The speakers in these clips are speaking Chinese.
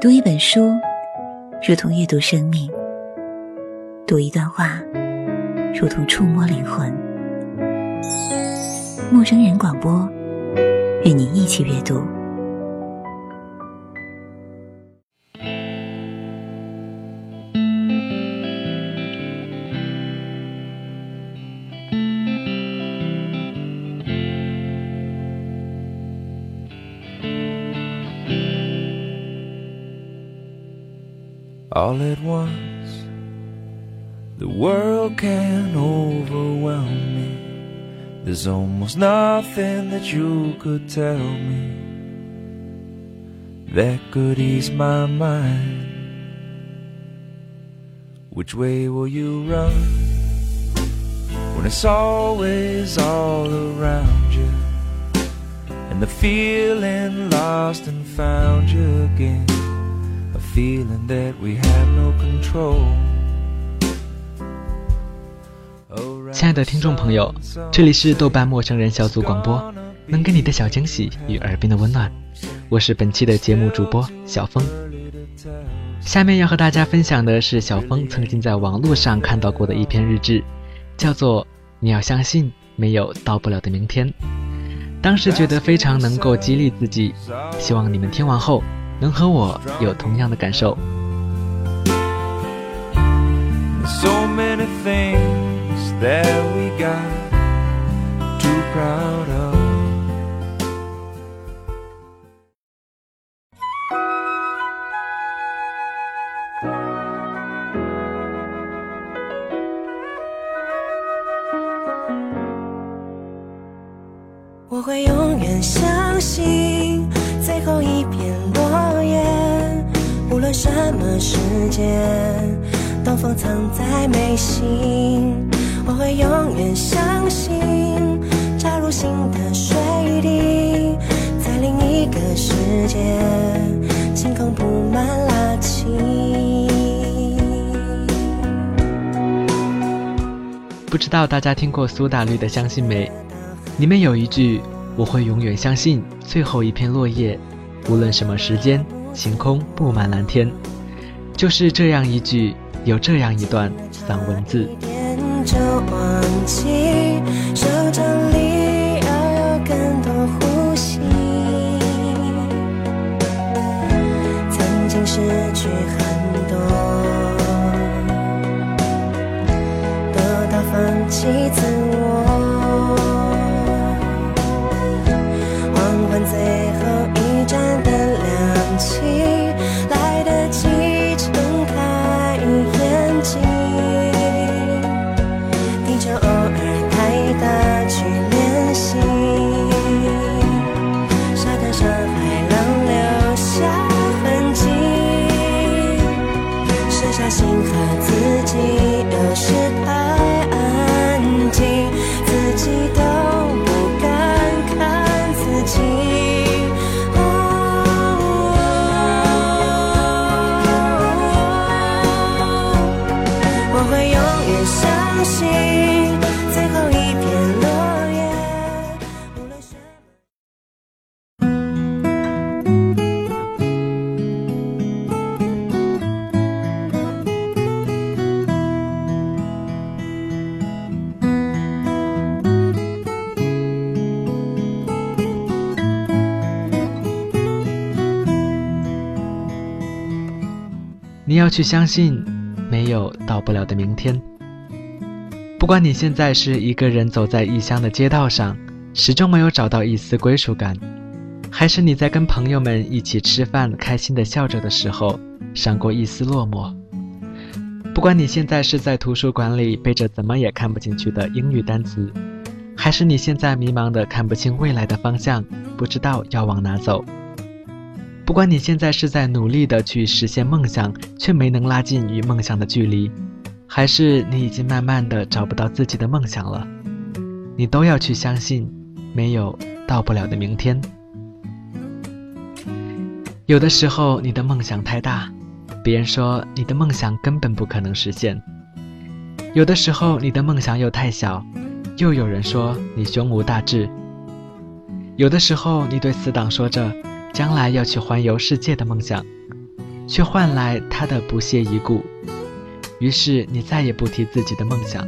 读一本书，如同阅读生命；读一段话，如同触摸灵魂。陌生人广播，与你一起阅读。All at once, the world can overwhelm me. There's almost nothing that you could tell me that could ease my mind. Which way will you run when it's always all around you? And the feeling lost and found you again. 亲爱的听众朋友，这里是豆瓣陌生人小组广播，能给你的小惊喜与耳边的温暖，我是本期的节目主播小峰。下面要和大家分享的是小峰曾经在网络上看到过的一篇日志，叫做《你要相信没有到不了的明天》。当时觉得非常能够激励自己，希望你们听完后。能和我有同样的感受。我会永远相信无论什么时间，东风藏在眉心，我会永远相信，扎入心的水滴，在另一个世界，星空布满垃圾。不知道大家听过苏打绿的《相信》没？里面有一句：“我会永远相信，最后一片落叶，无论什么时间。”晴空布满蓝天，就是这样一句，有这样一段散文字。曾经失去很多，得到放弃心和自己，有时太要去相信，没有到不了的明天。不管你现在是一个人走在异乡的街道上，始终没有找到一丝归属感，还是你在跟朋友们一起吃饭，开心的笑着的时候，闪过一丝落寞。不管你现在是在图书馆里背着怎么也看不进去的英语单词，还是你现在迷茫的看不清未来的方向，不知道要往哪走。不管你现在是在努力的去实现梦想，却没能拉近与梦想的距离，还是你已经慢慢的找不到自己的梦想了，你都要去相信，没有到不了的明天。有的时候你的梦想太大，别人说你的梦想根本不可能实现；有的时候你的梦想又太小，又有人说你胸无大志；有的时候你对死党说着。将来要去环游世界的梦想，却换来他的不屑一顾。于是你再也不提自己的梦想。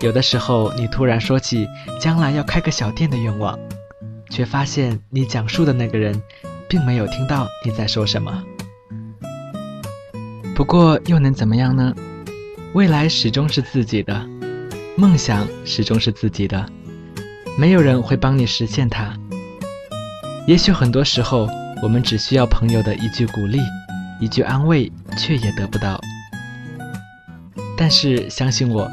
有的时候，你突然说起将来要开个小店的愿望，却发现你讲述的那个人，并没有听到你在说什么。不过又能怎么样呢？未来始终是自己的，梦想始终是自己的，没有人会帮你实现它。也许很多时候，我们只需要朋友的一句鼓励，一句安慰，却也得不到。但是相信我。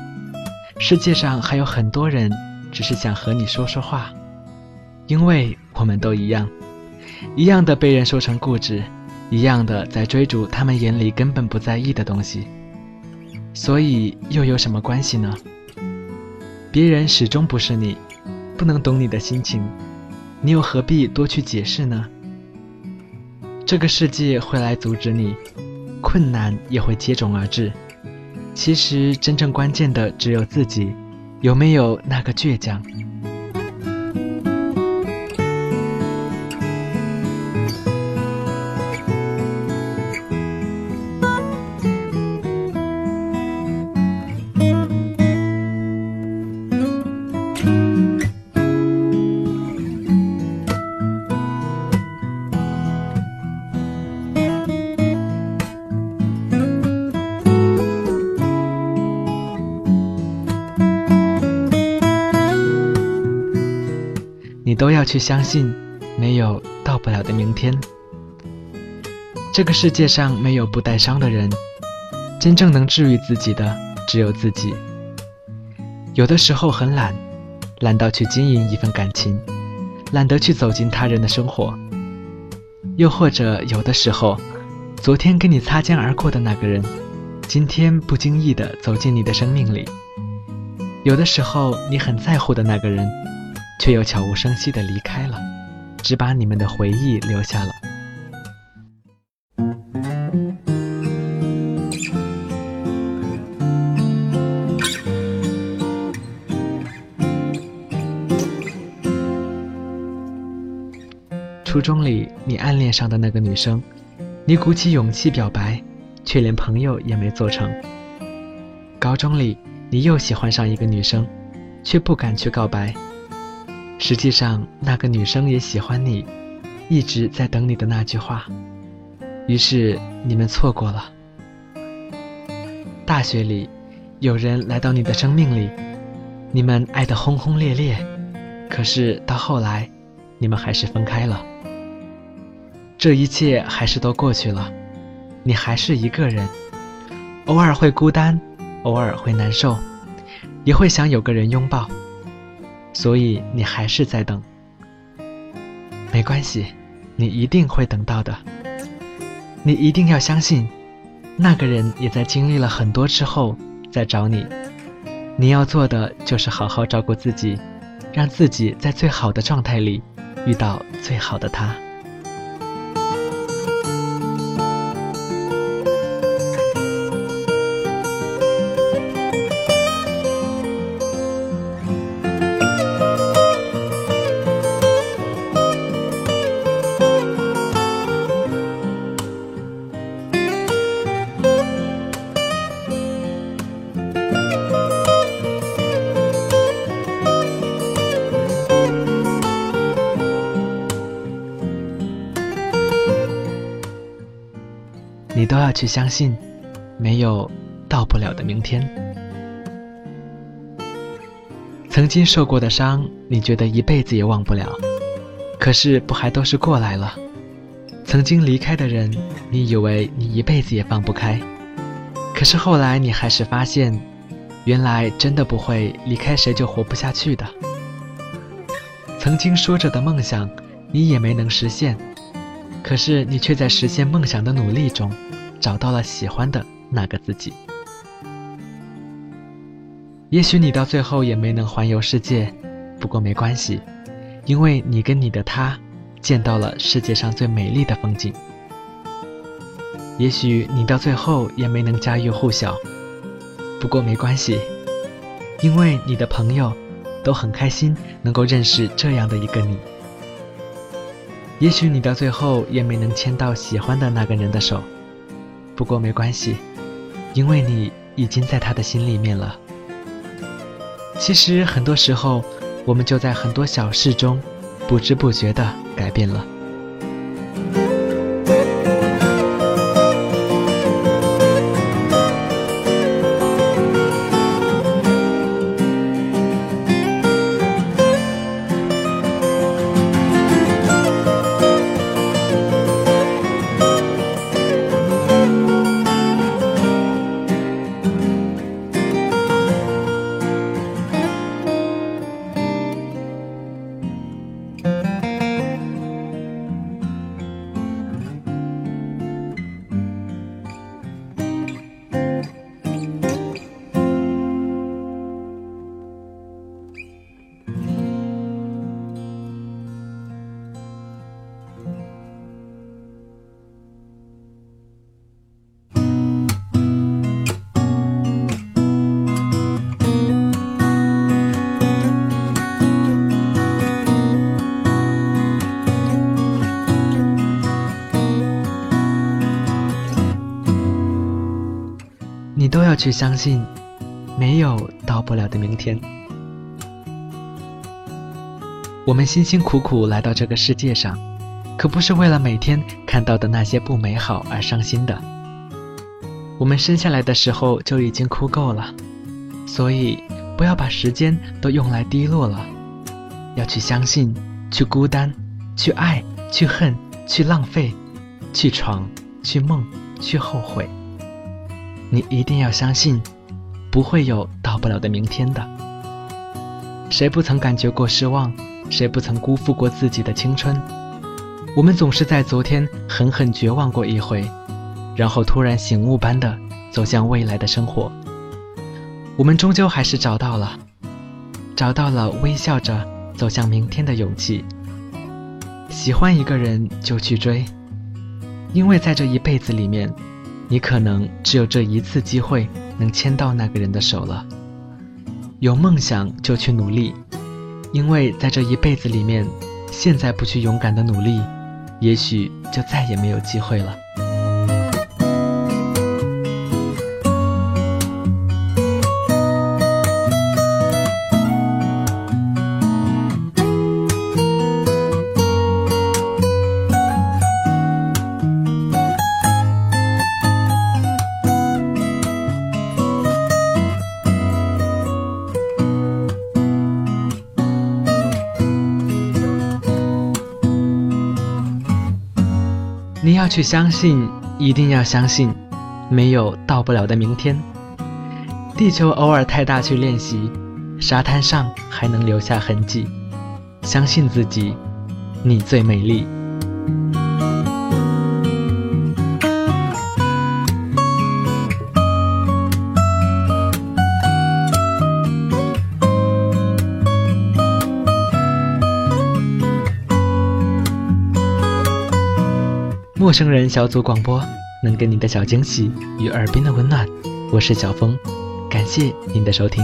世界上还有很多人，只是想和你说说话，因为我们都一样，一样的被人说成固执，一样的在追逐他们眼里根本不在意的东西，所以又有什么关系呢？别人始终不是你，不能懂你的心情，你又何必多去解释呢？这个世界会来阻止你，困难也会接踵而至。其实，真正关键的只有自己，有没有那个倔强？都要去相信，没有到不了的明天。这个世界上没有不带伤的人，真正能治愈自己的只有自己。有的时候很懒，懒到去经营一份感情，懒得去走进他人的生活。又或者有的时候，昨天跟你擦肩而过的那个人，今天不经意的走进你的生命里。有的时候你很在乎的那个人。却又悄无声息地离开了，只把你们的回忆留下了。初中里，你暗恋上的那个女生，你鼓起勇气表白，却连朋友也没做成。高中里，你又喜欢上一个女生，却不敢去告白。实际上，那个女生也喜欢你，一直在等你的那句话。于是你们错过了。大学里，有人来到你的生命里，你们爱得轰轰烈烈，可是到后来，你们还是分开了。这一切还是都过去了，你还是一个人，偶尔会孤单，偶尔会难受，也会想有个人拥抱。所以你还是在等，没关系，你一定会等到的。你一定要相信，那个人也在经历了很多之后再找你。你要做的就是好好照顾自己，让自己在最好的状态里遇到最好的他。你都要去相信，没有到不了的明天。曾经受过的伤，你觉得一辈子也忘不了，可是不还都是过来了？曾经离开的人，你以为你一辈子也放不开，可是后来你还是发现，原来真的不会离开谁就活不下去的。曾经说着的梦想，你也没能实现。可是你却在实现梦想的努力中，找到了喜欢的那个自己。也许你到最后也没能环游世界，不过没关系，因为你跟你的他，见到了世界上最美丽的风景。也许你到最后也没能家喻户晓，不过没关系，因为你的朋友，都很开心能够认识这样的一个你。也许你到最后也没能牵到喜欢的那个人的手，不过没关系，因为你已经在他的心里面了。其实很多时候，我们就在很多小事中，不知不觉地改变了。你都要去相信，没有到不了的明天。我们辛辛苦苦来到这个世界上，可不是为了每天看到的那些不美好而伤心的。我们生下来的时候就已经哭够了，所以不要把时间都用来低落了。要去相信，去孤单，去爱，去恨，去浪费，去闯，去梦，去后悔。你一定要相信，不会有到不了的明天的。谁不曾感觉过失望？谁不曾辜负过自己的青春？我们总是在昨天狠狠绝望过一回，然后突然醒悟般的走向未来的生活。我们终究还是找到了，找到了微笑着走向明天的勇气。喜欢一个人就去追，因为在这一辈子里面。你可能只有这一次机会能牵到那个人的手了。有梦想就去努力，因为在这一辈子里面，现在不去勇敢的努力，也许就再也没有机会了。要去相信，一定要相信，没有到不了的明天。地球偶尔太大去练习，沙滩上还能留下痕迹。相信自己，你最美丽。陌生人小组广播，能给你的小惊喜与耳边的温暖。我是小峰，感谢您的收听。